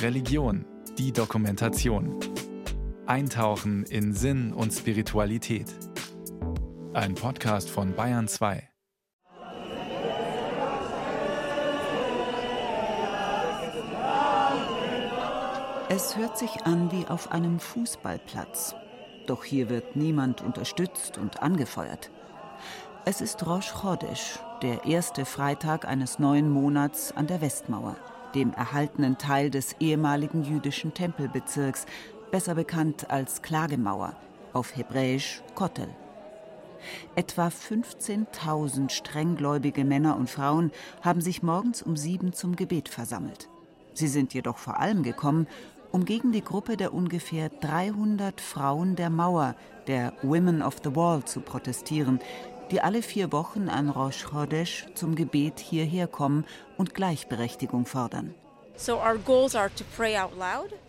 Religion, die Dokumentation. Eintauchen in Sinn und Spiritualität. Ein Podcast von Bayern 2. Es hört sich an wie auf einem Fußballplatz. Doch hier wird niemand unterstützt und angefeuert. Es ist Rosh Chodesh, der erste Freitag eines neuen Monats an der Westmauer, dem erhaltenen Teil des ehemaligen jüdischen Tempelbezirks, besser bekannt als Klagemauer, auf Hebräisch Kotel. Etwa 15.000 strenggläubige Männer und Frauen haben sich morgens um sieben zum Gebet versammelt. Sie sind jedoch vor allem gekommen, um gegen die Gruppe der ungefähr 300 Frauen der Mauer, der Women of the Wall, zu protestieren, die alle vier Wochen an Rosh Chodesh zum Gebet hierher kommen und Gleichberechtigung fordern.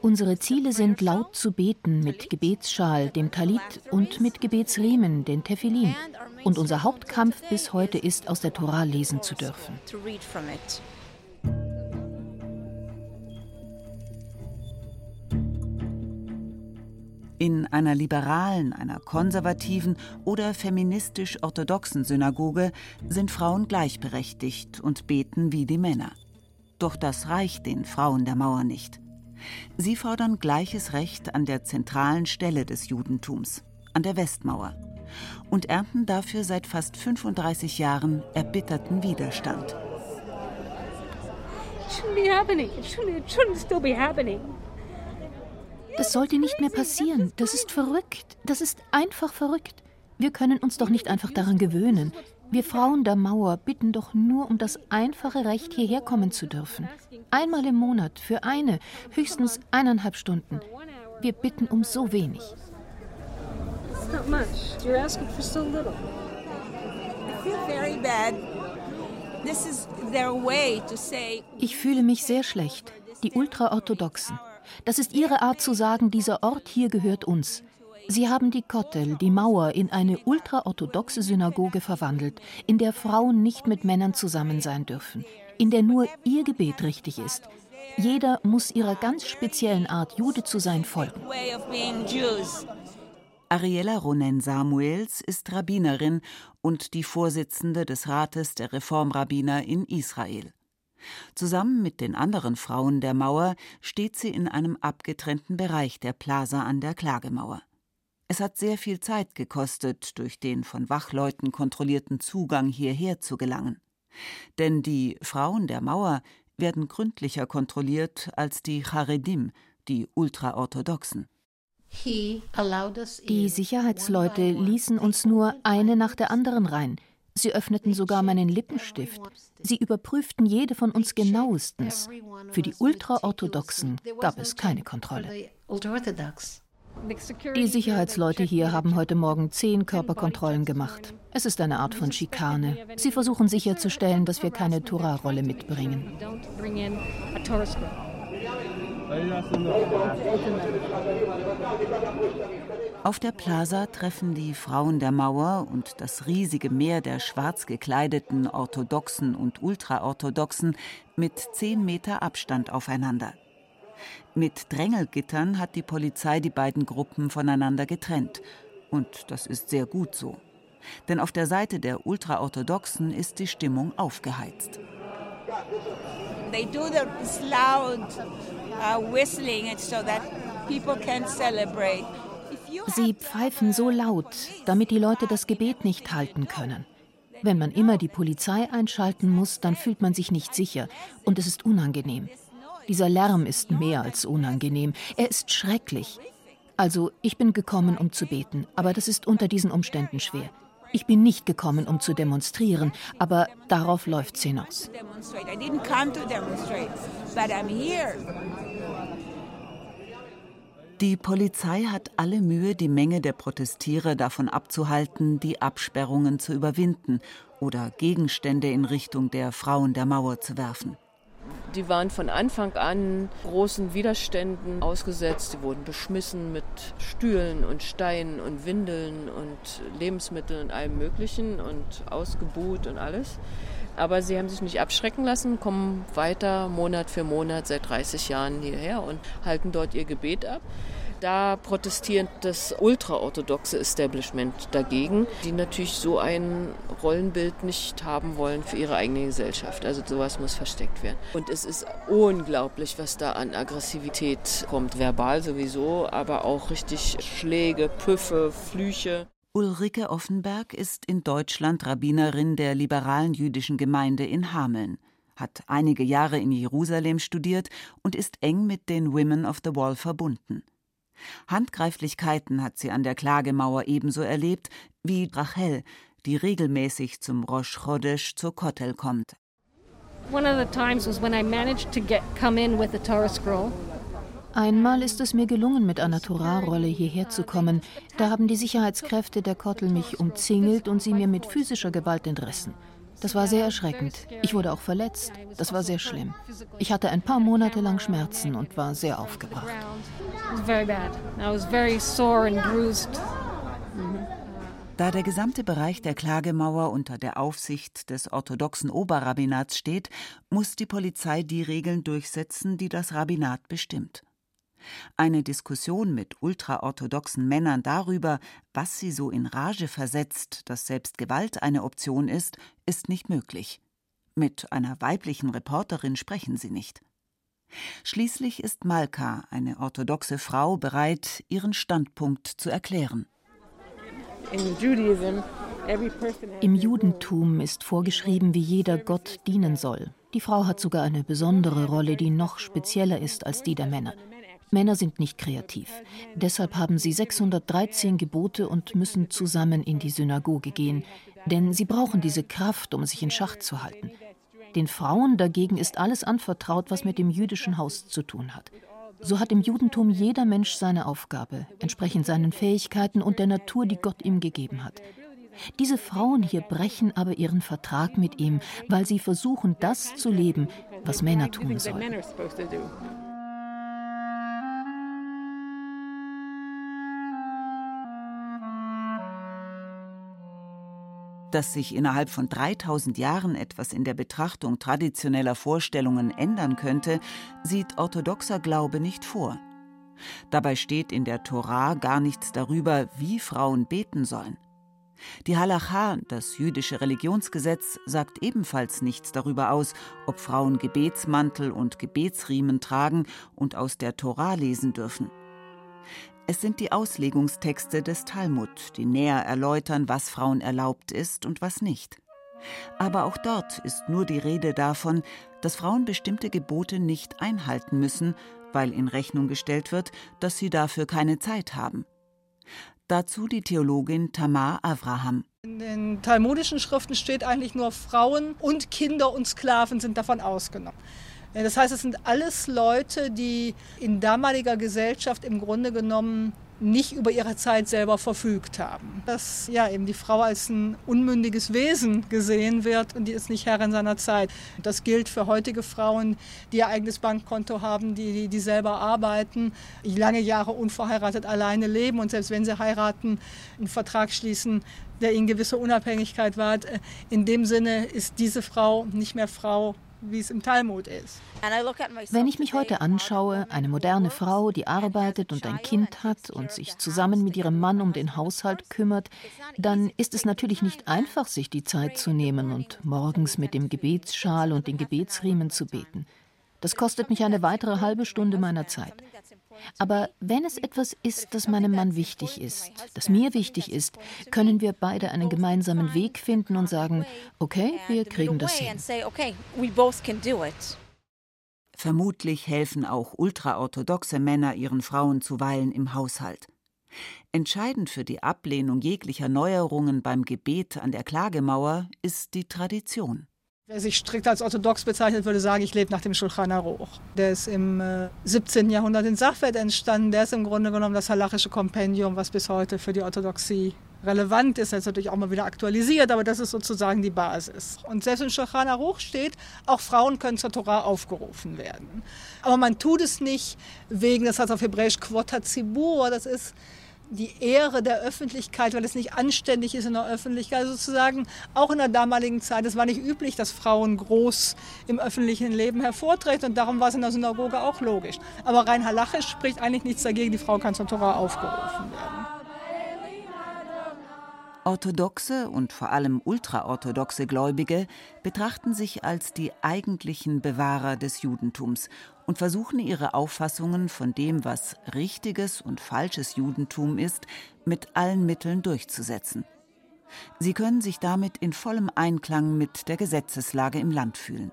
Unsere Ziele sind laut zu beten mit Gebetsschal, dem Talit und mit Gebetsriemen, den Tefillin. Und unser Hauptkampf bis heute ist, aus der Tora lesen zu dürfen. In einer liberalen, einer konservativen oder feministisch-orthodoxen Synagoge sind Frauen gleichberechtigt und beten wie die Männer. Doch das reicht den Frauen der Mauer nicht. Sie fordern gleiches Recht an der zentralen Stelle des Judentums, an der Westmauer, und ernten dafür seit fast 35 Jahren erbitterten Widerstand. It shouldn't be happening. It shouldn't, it shouldn't still be happening. Das sollte nicht mehr passieren. Das ist verrückt. Das ist einfach verrückt. Wir können uns doch nicht einfach daran gewöhnen. Wir Frauen der Mauer bitten doch nur um das einfache Recht, hierher kommen zu dürfen. Einmal im Monat, für eine, höchstens eineinhalb Stunden. Wir bitten um so wenig. Ich fühle mich sehr schlecht. Die Ultraorthodoxen. Das ist ihre Art zu sagen, dieser Ort hier gehört uns. Sie haben die Kotel, die Mauer, in eine ultraorthodoxe Synagoge verwandelt, in der Frauen nicht mit Männern zusammen sein dürfen, in der nur ihr Gebet richtig ist. Jeder muss ihrer ganz speziellen Art, Jude zu sein, folgen. Ariella Ronen Samuels ist Rabbinerin und die Vorsitzende des Rates der Reformrabbiner in Israel. Zusammen mit den anderen Frauen der Mauer steht sie in einem abgetrennten Bereich der Plaza an der Klagemauer. Es hat sehr viel Zeit gekostet, durch den von Wachleuten kontrollierten Zugang hierher zu gelangen. Denn die Frauen der Mauer werden gründlicher kontrolliert als die Charedim, die Ultraorthodoxen. Die Sicherheitsleute ließen uns nur eine nach der anderen rein. Sie öffneten sogar meinen Lippenstift. Sie überprüften jede von uns genauestens. Für die Ultraorthodoxen gab es keine Kontrolle. Die Sicherheitsleute hier haben heute Morgen zehn Körperkontrollen gemacht. Es ist eine Art von Schikane. Sie versuchen sicherzustellen, dass wir keine Tora-Rolle mitbringen. Auf der Plaza treffen die Frauen der Mauer und das riesige Meer der schwarz gekleideten Orthodoxen und Ultraorthodoxen mit zehn Meter Abstand aufeinander. Mit Drängelgittern hat die Polizei die beiden Gruppen voneinander getrennt. Und das ist sehr gut so. Denn auf der Seite der Ultraorthodoxen ist die Stimmung aufgeheizt. They do this loud uh, whistling so that people can celebrate. Sie pfeifen so laut, damit die Leute das Gebet nicht halten können. Wenn man immer die Polizei einschalten muss, dann fühlt man sich nicht sicher und es ist unangenehm. Dieser Lärm ist mehr als unangenehm, er ist schrecklich. Also, ich bin gekommen, um zu beten, aber das ist unter diesen Umständen schwer. Ich bin nicht gekommen, um zu demonstrieren, aber darauf läuft es hinaus. Die Polizei hat alle Mühe, die Menge der Protestierer davon abzuhalten, die Absperrungen zu überwinden oder Gegenstände in Richtung der Frauen der Mauer zu werfen. Die waren von Anfang an großen Widerständen ausgesetzt. Sie wurden beschmissen mit Stühlen und Steinen und Windeln und Lebensmitteln und allem Möglichen und ausgebuht und alles. Aber sie haben sich nicht abschrecken lassen, kommen weiter Monat für Monat seit 30 Jahren hierher und halten dort ihr Gebet ab. Da protestiert das ultraorthodoxe Establishment dagegen, die natürlich so ein Rollenbild nicht haben wollen für ihre eigene Gesellschaft. Also sowas muss versteckt werden. Und es ist unglaublich, was da an Aggressivität kommt. Verbal sowieso, aber auch richtig Schläge, Püffe, Flüche. Ulrike Offenberg ist in Deutschland Rabbinerin der liberalen jüdischen Gemeinde in Hameln, hat einige Jahre in Jerusalem studiert und ist eng mit den Women of the Wall verbunden. Handgreiflichkeiten hat sie an der Klagemauer ebenso erlebt wie Rachel, die regelmäßig zum Rosh Chodesh zur Kotel kommt. Einmal ist es mir gelungen, mit einer Torah-Rolle hierher zu kommen. Da haben die Sicherheitskräfte der Kotel mich umzingelt und sie mir mit physischer Gewalt entrissen. Das war sehr erschreckend. Ich wurde auch verletzt. Das war sehr schlimm. Ich hatte ein paar Monate lang Schmerzen und war sehr aufgebracht. Da der gesamte Bereich der Klagemauer unter der Aufsicht des orthodoxen Oberrabbinats steht, muss die Polizei die Regeln durchsetzen, die das Rabbinat bestimmt. Eine Diskussion mit ultraorthodoxen Männern darüber, was sie so in Rage versetzt, dass selbst Gewalt eine Option ist, ist nicht möglich. Mit einer weiblichen Reporterin sprechen sie nicht. Schließlich ist Malka, eine orthodoxe Frau, bereit, ihren Standpunkt zu erklären. Im Judentum ist vorgeschrieben, wie jeder Gott dienen soll. Die Frau hat sogar eine besondere Rolle, die noch spezieller ist als die der Männer. Männer sind nicht kreativ. Deshalb haben sie 613 Gebote und müssen zusammen in die Synagoge gehen, denn sie brauchen diese Kraft, um sich in Schach zu halten. Den Frauen dagegen ist alles anvertraut, was mit dem jüdischen Haus zu tun hat. So hat im Judentum jeder Mensch seine Aufgabe, entsprechend seinen Fähigkeiten und der Natur, die Gott ihm gegeben hat. Diese Frauen hier brechen aber ihren Vertrag mit ihm, weil sie versuchen, das zu leben, was Männer tun sollen. Dass sich innerhalb von 3000 Jahren etwas in der Betrachtung traditioneller Vorstellungen ändern könnte, sieht orthodoxer Glaube nicht vor. Dabei steht in der Torah gar nichts darüber, wie Frauen beten sollen. Die Halacha, das jüdische Religionsgesetz, sagt ebenfalls nichts darüber aus, ob Frauen Gebetsmantel und Gebetsriemen tragen und aus der Torah lesen dürfen. Es sind die Auslegungstexte des Talmud, die näher erläutern, was Frauen erlaubt ist und was nicht. Aber auch dort ist nur die Rede davon, dass Frauen bestimmte Gebote nicht einhalten müssen, weil in Rechnung gestellt wird, dass sie dafür keine Zeit haben. Dazu die Theologin Tamar Avraham. In den talmudischen Schriften steht eigentlich nur Frauen und Kinder und Sklaven sind davon ausgenommen. Das heißt, es sind alles Leute, die in damaliger Gesellschaft im Grunde genommen nicht über ihre Zeit selber verfügt haben. Dass ja eben die Frau als ein unmündiges Wesen gesehen wird und die ist nicht Herrin seiner Zeit. Das gilt für heutige Frauen, die ihr eigenes Bankkonto haben, die, die, die selber arbeiten, die lange Jahre unverheiratet alleine leben und selbst wenn sie heiraten, einen Vertrag schließen, der ihnen gewisse Unabhängigkeit wahrt. In dem Sinne ist diese Frau nicht mehr Frau wie es im Talmud ist. Wenn ich mich heute anschaue, eine moderne Frau, die arbeitet und ein Kind hat und sich zusammen mit ihrem Mann um den Haushalt kümmert, dann ist es natürlich nicht einfach, sich die Zeit zu nehmen und morgens mit dem Gebetsschal und den Gebetsriemen zu beten. Das kostet mich eine weitere halbe Stunde meiner Zeit. Aber wenn es etwas ist, das meinem Mann wichtig ist, das mir wichtig ist, können wir beide einen gemeinsamen Weg finden und sagen, okay, wir kriegen das hin. Vermutlich helfen auch ultraorthodoxe Männer ihren Frauen zuweilen im Haushalt. Entscheidend für die Ablehnung jeglicher Neuerungen beim Gebet an der Klagemauer ist die Tradition. Wer sich strikt als orthodox bezeichnet, würde sagen, ich lebe nach dem Shulchan Aruch. Der ist im äh, 17. Jahrhundert in Sachwert entstanden. Der ist im Grunde genommen das halachische Kompendium, was bis heute für die Orthodoxie relevant ist. Das ist natürlich auch mal wieder aktualisiert, aber das ist sozusagen die Basis. Und selbst im Shulchan Aruch steht, auch Frauen können zur Torah aufgerufen werden. Aber man tut es nicht wegen, das heißt auf Hebräisch Quota Zibur, das ist die Ehre der Öffentlichkeit, weil es nicht anständig ist in der Öffentlichkeit sozusagen. Auch in der damaligen Zeit, es war nicht üblich, dass Frauen groß im öffentlichen Leben hervortreten und darum war es in der Synagoge auch logisch. Aber rein halachisch spricht eigentlich nichts dagegen, die Frau kann zur Tora aufgerufen werden. Orthodoxe und vor allem ultraorthodoxe Gläubige betrachten sich als die eigentlichen Bewahrer des Judentums und versuchen ihre Auffassungen von dem, was richtiges und falsches Judentum ist, mit allen Mitteln durchzusetzen. Sie können sich damit in vollem Einklang mit der Gesetzeslage im Land fühlen.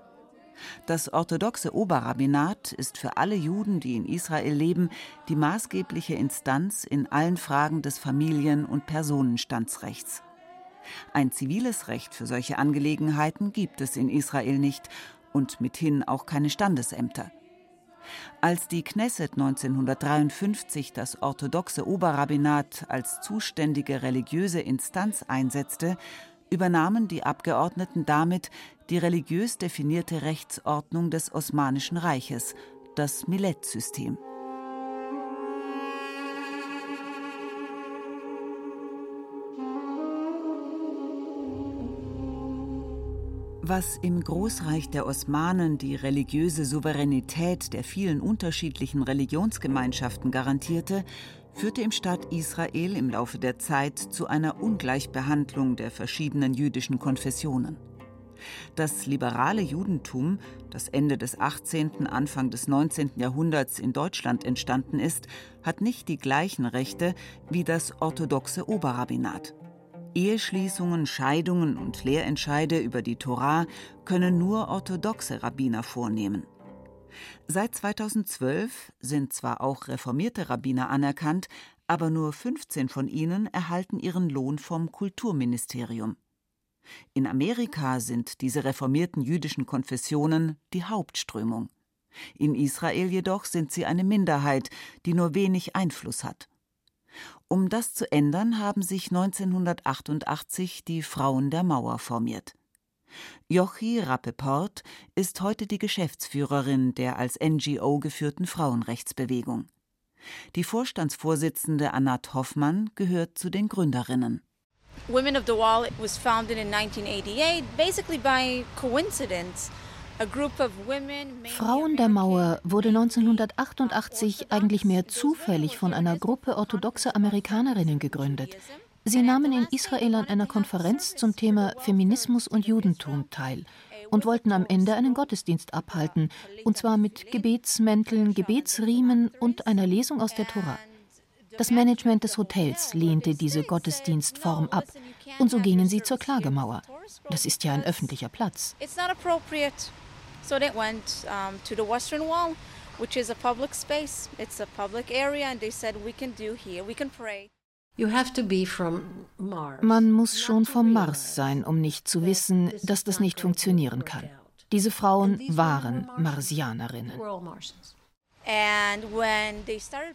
Das orthodoxe Oberrabbinat ist für alle Juden, die in Israel leben, die maßgebliche Instanz in allen Fragen des Familien- und Personenstandsrechts. Ein ziviles Recht für solche Angelegenheiten gibt es in Israel nicht und mithin auch keine Standesämter. Als die Knesset 1953 das orthodoxe Oberrabbinat als zuständige religiöse Instanz einsetzte, übernahmen die Abgeordneten damit die religiös definierte Rechtsordnung des Osmanischen Reiches, das Millet-System. Was im Großreich der Osmanen die religiöse Souveränität der vielen unterschiedlichen Religionsgemeinschaften garantierte, führte im Staat Israel im Laufe der Zeit zu einer Ungleichbehandlung der verschiedenen jüdischen Konfessionen. Das liberale Judentum, das Ende des 18., Anfang des 19. Jahrhunderts in Deutschland entstanden ist, hat nicht die gleichen Rechte wie das orthodoxe Oberrabbinat. Eheschließungen, Scheidungen und Lehrentscheide über die Torah können nur orthodoxe Rabbiner vornehmen. Seit 2012 sind zwar auch reformierte Rabbiner anerkannt, aber nur 15 von ihnen erhalten ihren Lohn vom Kulturministerium. In Amerika sind diese reformierten jüdischen Konfessionen die Hauptströmung. In Israel jedoch sind sie eine Minderheit, die nur wenig Einfluss hat. Um das zu ändern, haben sich 1988 die Frauen der Mauer formiert. Jochi Rappeport ist heute die Geschäftsführerin der als NGO geführten Frauenrechtsbewegung. Die Vorstandsvorsitzende Anat Hoffmann gehört zu den Gründerinnen. Women of the Wall was founded in 1988 basically by coincidence. Frauen der Mauer wurde 1988 eigentlich mehr zufällig von einer Gruppe orthodoxer Amerikanerinnen gegründet. Sie nahmen in Israel an einer Konferenz zum Thema Feminismus und Judentum teil und wollten am Ende einen Gottesdienst abhalten, und zwar mit Gebetsmänteln, Gebetsriemen und einer Lesung aus der Tora. Das Management des Hotels lehnte diese Gottesdienstform ab, und so gingen sie zur Klagemauer. Das ist ja ein öffentlicher Platz. So they went um, to the Western Wall, which is a public space. It's a public area, and they said, "We can do here. We can pray." Man muss schon vom Mars sein, um nicht zu wissen, dass das nicht funktionieren kann. Diese Frauen waren Marsianerinnen.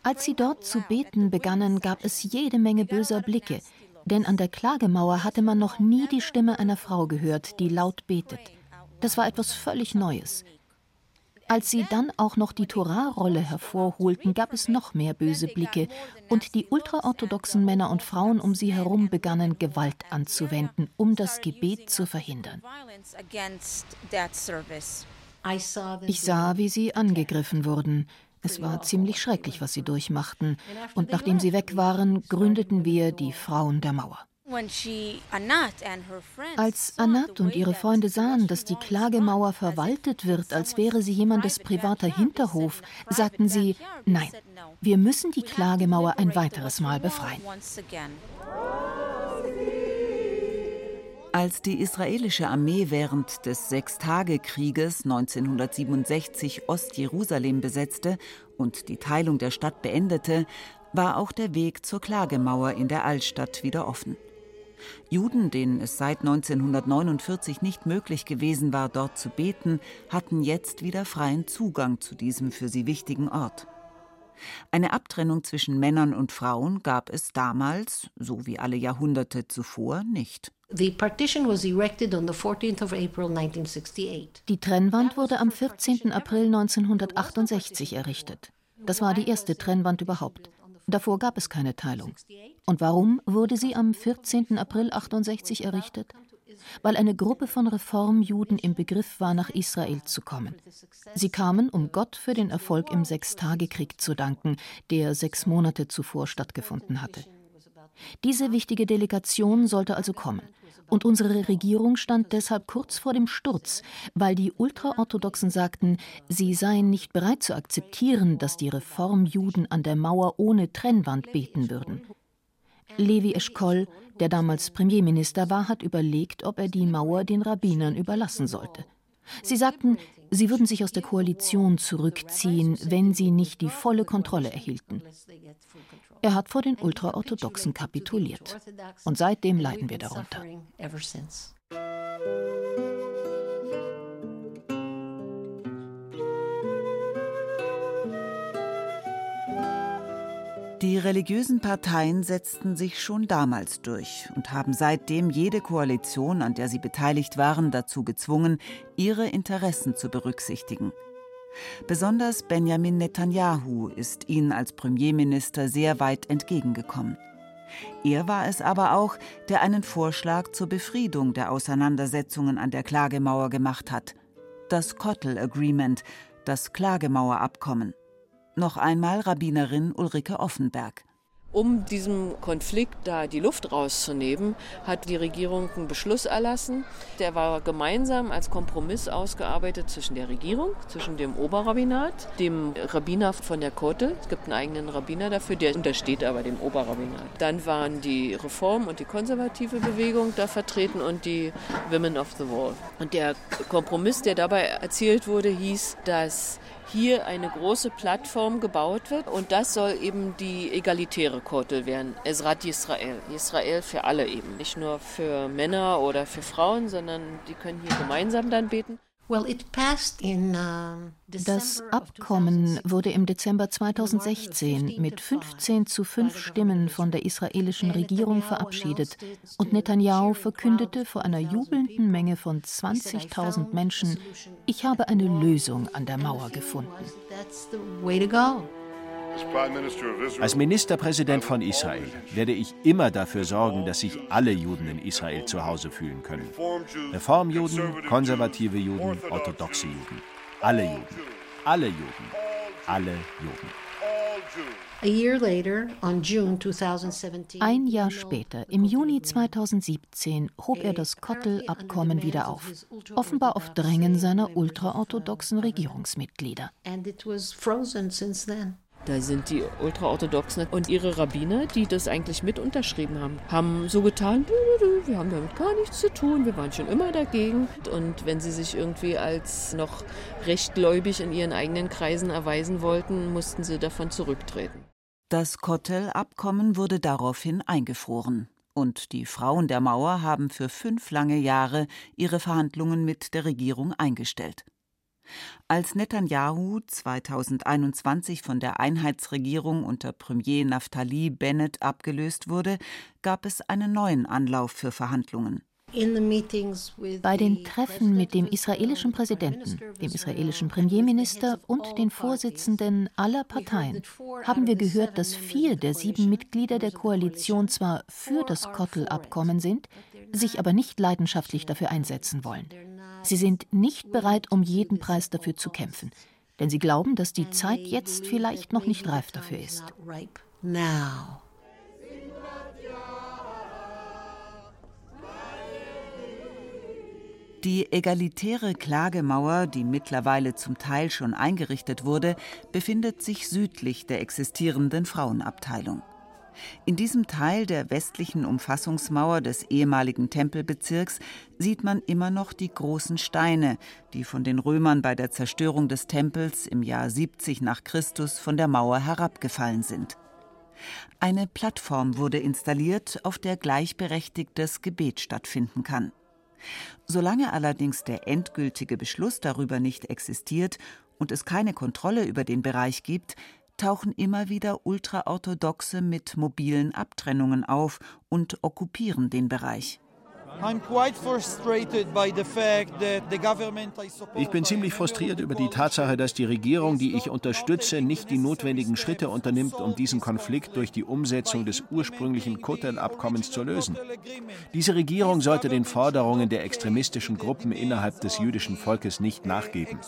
Als sie dort zu beten begannen, gab es jede Menge böser Blicke, denn an der Klagemauer hatte man noch nie die Stimme einer Frau gehört, die laut betet. Das war etwas völlig Neues. Als sie dann auch noch die Torah-Rolle hervorholten, gab es noch mehr böse Blicke und die ultraorthodoxen Männer und Frauen um sie herum begannen Gewalt anzuwenden, um das Gebet zu verhindern. Ich sah, wie sie angegriffen wurden. Es war ziemlich schrecklich, was sie durchmachten. Und nachdem sie weg waren, gründeten wir die Frauen der Mauer. Als Anat und ihre Freunde sahen, dass die Klagemauer verwaltet wird, als wäre sie jemandes privater Hinterhof, sagten sie, nein, wir müssen die Klagemauer ein weiteres Mal befreien. Als die israelische Armee während des Sechstagekrieges 1967 Ostjerusalem besetzte und die Teilung der Stadt beendete, war auch der Weg zur Klagemauer in der Altstadt wieder offen. Juden, denen es seit 1949 nicht möglich gewesen war, dort zu beten, hatten jetzt wieder freien Zugang zu diesem für sie wichtigen Ort. Eine Abtrennung zwischen Männern und Frauen gab es damals, so wie alle Jahrhunderte zuvor, nicht. Die Trennwand wurde am 14. April 1968 errichtet. Das war die erste Trennwand überhaupt. Davor gab es keine Teilung. Und warum wurde sie am 14. April 68 errichtet? Weil eine Gruppe von Reformjuden im Begriff war, nach Israel zu kommen. Sie kamen, um Gott für den Erfolg im Sechstagekrieg zu danken, der sechs Monate zuvor stattgefunden hatte. Diese wichtige Delegation sollte also kommen. Und unsere Regierung stand deshalb kurz vor dem Sturz, weil die Ultraorthodoxen sagten, sie seien nicht bereit zu akzeptieren, dass die Reformjuden an der Mauer ohne Trennwand beten würden. Levi Eschkol, der damals Premierminister war, hat überlegt, ob er die Mauer den Rabbinern überlassen sollte. Sie sagten, sie würden sich aus der Koalition zurückziehen, wenn sie nicht die volle Kontrolle erhielten. Er hat vor den Ultraorthodoxen kapituliert. Und seitdem leiden wir darunter. Die religiösen Parteien setzten sich schon damals durch und haben seitdem jede Koalition, an der sie beteiligt waren, dazu gezwungen, ihre Interessen zu berücksichtigen. Besonders Benjamin Netanyahu ist ihnen als Premierminister sehr weit entgegengekommen. Er war es aber auch, der einen Vorschlag zur Befriedung der Auseinandersetzungen an der Klagemauer gemacht hat. Das Kottel Agreement, das Klagemauerabkommen. Noch einmal Rabbinerin Ulrike Offenberg. Um diesem Konflikt da die Luft rauszunehmen, hat die Regierung einen Beschluss erlassen. Der war gemeinsam als Kompromiss ausgearbeitet zwischen der Regierung, zwischen dem Oberrabbinat, dem Rabbiner von der Kotel. Es gibt einen eigenen Rabbiner dafür, der untersteht aber dem Oberrabbinat. Dann waren die Reform- und die konservative Bewegung da vertreten und die Women of the Wall. Und der Kompromiss, der dabei erzielt wurde, hieß, dass hier eine große Plattform gebaut wird und das soll eben die egalitäre Kotel werden, Esrat Israel. Israel für alle eben, nicht nur für Männer oder für Frauen, sondern die können hier gemeinsam dann beten. Das Abkommen wurde im Dezember 2016 mit 15 zu 5 Stimmen von der israelischen Regierung verabschiedet und Netanyahu verkündete vor einer jubelnden Menge von 20.000 Menschen, ich habe eine Lösung an der Mauer gefunden. Als Ministerpräsident von Israel werde ich immer dafür sorgen, dass sich alle Juden in Israel zu Hause fühlen können. Reformjuden, konservative Juden, orthodoxe Juden. Alle Juden. Alle Juden. Alle Juden. Ein Jahr später, im Juni 2017, hob er das Kottel-Abkommen wieder auf, offenbar auf Drängen seiner ultraorthodoxen Regierungsmitglieder. Da sind die Ultraorthodoxen und ihre Rabbiner, die das eigentlich mit unterschrieben haben, haben so getan, wir haben damit gar nichts zu tun, wir waren schon immer dagegen. Und wenn sie sich irgendwie als noch rechtgläubig in ihren eigenen Kreisen erweisen wollten, mussten sie davon zurücktreten. Das Kotel-Abkommen wurde daraufhin eingefroren. Und die Frauen der Mauer haben für fünf lange Jahre ihre Verhandlungen mit der Regierung eingestellt. Als Netanyahu 2021 von der Einheitsregierung unter Premier Naftali Bennett abgelöst wurde, gab es einen neuen Anlauf für Verhandlungen. Bei den Treffen mit dem israelischen Präsidenten, dem israelischen Premierminister und den Vorsitzenden aller Parteien haben wir gehört, dass vier der sieben Mitglieder der Koalition zwar für das Kottel-Abkommen sind, sich aber nicht leidenschaftlich dafür einsetzen wollen. Sie sind nicht bereit, um jeden Preis dafür zu kämpfen, denn sie glauben, dass die Zeit jetzt vielleicht noch nicht reif dafür ist. Die egalitäre Klagemauer, die mittlerweile zum Teil schon eingerichtet wurde, befindet sich südlich der existierenden Frauenabteilung. In diesem Teil der westlichen Umfassungsmauer des ehemaligen Tempelbezirks sieht man immer noch die großen Steine, die von den Römern bei der Zerstörung des Tempels im Jahr 70 nach Christus von der Mauer herabgefallen sind. Eine Plattform wurde installiert, auf der gleichberechtigtes Gebet stattfinden kann. Solange allerdings der endgültige Beschluss darüber nicht existiert und es keine Kontrolle über den Bereich gibt, tauchen immer wieder Ultraorthodoxe mit mobilen Abtrennungen auf und okkupieren den Bereich. Ich bin ziemlich frustriert über die Tatsache, dass die Regierung, die ich unterstütze, nicht die notwendigen Schritte unternimmt, um diesen Konflikt durch die Umsetzung des ursprünglichen Kotel-Abkommens zu lösen. Diese Regierung sollte den Forderungen der extremistischen Gruppen innerhalb des jüdischen Volkes nicht nachgeben.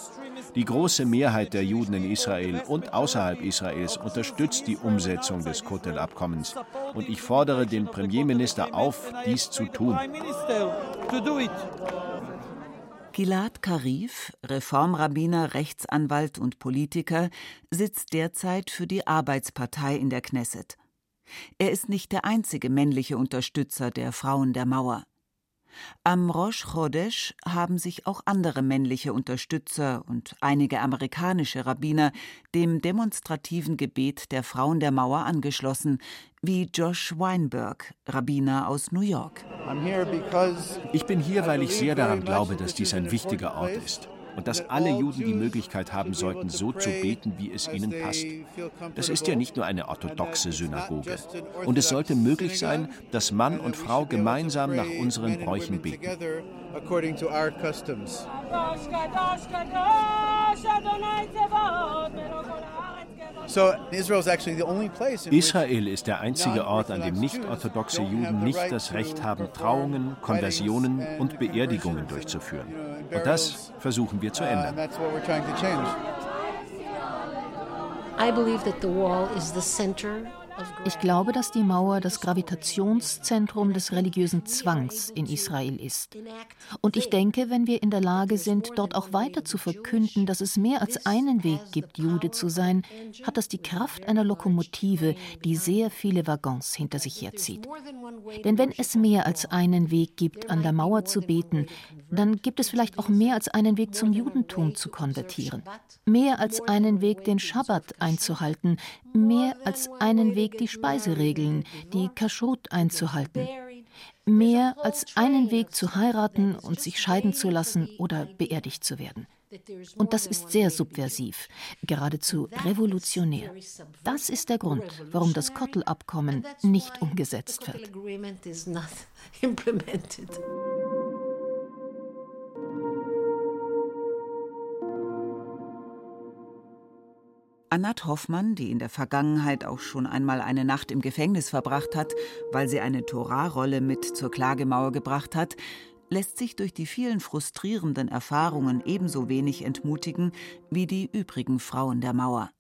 Die große Mehrheit der Juden in Israel und außerhalb Israels unterstützt die Umsetzung des Kotel-Abkommens. Und ich fordere den Premierminister auf, dies zu tun. Gilad Karif, Reformrabbiner, Rechtsanwalt und Politiker, sitzt derzeit für die Arbeitspartei in der Knesset. Er ist nicht der einzige männliche Unterstützer der Frauen der Mauer. Am Rosh Chodesh haben sich auch andere männliche Unterstützer und einige amerikanische Rabbiner dem demonstrativen Gebet der Frauen der Mauer angeschlossen, wie Josh Weinberg, Rabbiner aus New York. Ich bin hier, weil ich sehr daran glaube, dass dies ein wichtiger Ort ist und dass alle Juden die Möglichkeit haben sollten, so zu beten, wie es ihnen passt. Das ist ja nicht nur eine orthodoxe Synagoge. Und es sollte möglich sein, dass Mann und Frau gemeinsam nach unseren Bräuchen beten. Israel ist der einzige Ort, an dem nicht-orthodoxe Juden nicht das Recht haben, Trauungen, Konversionen und Beerdigungen durchzuführen. Und das versuchen wir zu ändern. I believe that the wall is the center ich glaube, dass die Mauer das Gravitationszentrum des religiösen Zwangs in Israel ist. Und ich denke, wenn wir in der Lage sind, dort auch weiter zu verkünden, dass es mehr als einen Weg gibt, Jude zu sein, hat das die Kraft einer Lokomotive, die sehr viele Waggons hinter sich herzieht. Denn wenn es mehr als einen Weg gibt, an der Mauer zu beten, dann gibt es vielleicht auch mehr als einen Weg zum Judentum zu konvertieren. Mehr als einen Weg, den Schabbat einzuhalten, mehr als einen Weg, die Speiseregeln, die Kaschot einzuhalten. Mehr als einen Weg zu heiraten und sich scheiden zu lassen oder beerdigt zu werden. Und das ist sehr subversiv, geradezu revolutionär. Das ist der Grund, warum das Kottel-Abkommen nicht umgesetzt wird. Annat Hoffmann, die in der Vergangenheit auch schon einmal eine Nacht im Gefängnis verbracht hat, weil sie eine Torahrolle mit zur Klagemauer gebracht hat, lässt sich durch die vielen frustrierenden Erfahrungen ebenso wenig entmutigen wie die übrigen Frauen der Mauer.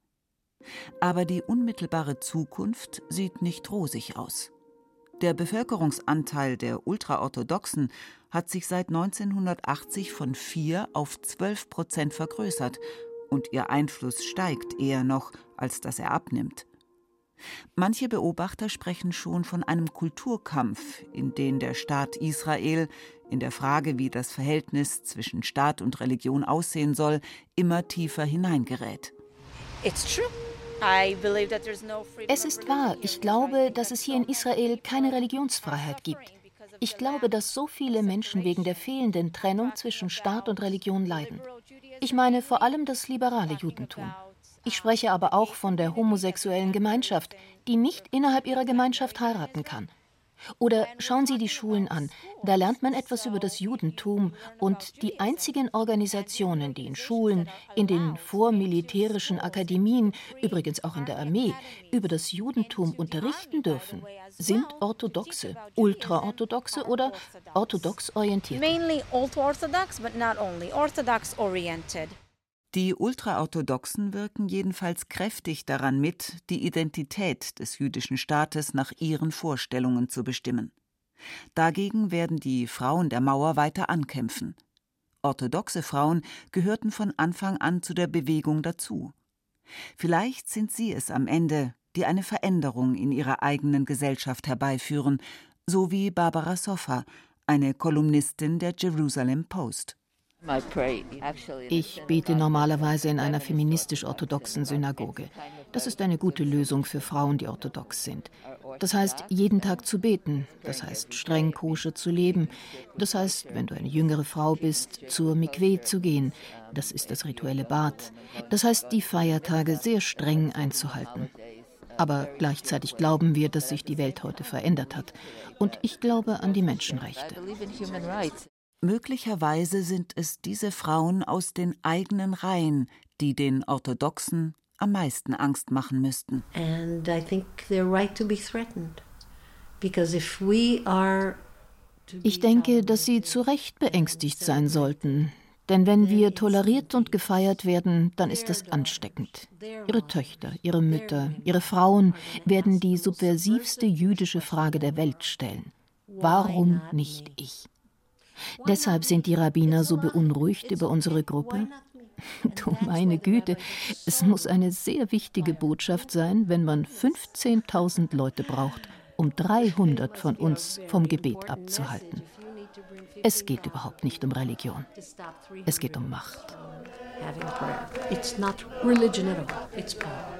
Aber die unmittelbare Zukunft sieht nicht rosig aus. Der Bevölkerungsanteil der Ultraorthodoxen hat sich seit 1980 von 4 auf 12 Prozent vergrößert und ihr Einfluss steigt eher noch, als dass er abnimmt. Manche Beobachter sprechen schon von einem Kulturkampf, in den der Staat Israel in der Frage, wie das Verhältnis zwischen Staat und Religion aussehen soll, immer tiefer hineingerät. Es ist wahr, ich glaube, dass es hier in Israel keine Religionsfreiheit gibt. Ich glaube, dass so viele Menschen wegen der fehlenden Trennung zwischen Staat und Religion leiden. Ich meine vor allem das liberale Judentum. Ich spreche aber auch von der homosexuellen Gemeinschaft, die nicht innerhalb ihrer Gemeinschaft heiraten kann. Oder schauen Sie die Schulen an. Da lernt man etwas über das Judentum und die einzigen Organisationen, die in Schulen, in den vormilitärischen Akademien, übrigens auch in der Armee, über das Judentum unterrichten dürfen, sind orthodoxe, ultraorthodoxe oder orthodox orientiert. Mainly orthodox, but not only orthodox oriented. Die Ultraorthodoxen wirken jedenfalls kräftig daran mit, die Identität des jüdischen Staates nach ihren Vorstellungen zu bestimmen. Dagegen werden die Frauen der Mauer weiter ankämpfen. Orthodoxe Frauen gehörten von Anfang an zu der Bewegung dazu. Vielleicht sind sie es am Ende, die eine Veränderung in ihrer eigenen Gesellschaft herbeiführen, so wie Barbara Soffa, eine Kolumnistin der Jerusalem Post. Ich bete normalerweise in einer feministisch-orthodoxen Synagoge. Das ist eine gute Lösung für Frauen, die orthodox sind. Das heißt, jeden Tag zu beten. Das heißt, streng koscher zu leben. Das heißt, wenn du eine jüngere Frau bist, zur Mikwe zu gehen. Das ist das rituelle Bad. Das heißt, die Feiertage sehr streng einzuhalten. Aber gleichzeitig glauben wir, dass sich die Welt heute verändert hat. Und ich glaube an die Menschenrechte. Möglicherweise sind es diese Frauen aus den eigenen Reihen, die den Orthodoxen am meisten Angst machen müssten. And I think they're right to be threatened. Because if we are ich denke, dass sie zu Recht beängstigt sein sollten. Denn wenn wir toleriert und gefeiert werden, dann ist das ansteckend. Ihre Töchter, ihre Mütter, ihre Frauen werden die subversivste jüdische Frage der Welt stellen. Warum nicht ich? Deshalb sind die Rabbiner so beunruhigt über unsere Gruppe. Du meine Güte, es muss eine sehr wichtige Botschaft sein, wenn man 15.000 Leute braucht, um 300 von uns vom Gebet abzuhalten. Es geht überhaupt nicht um Religion. Es geht um Macht. It's not religion at all. It's power.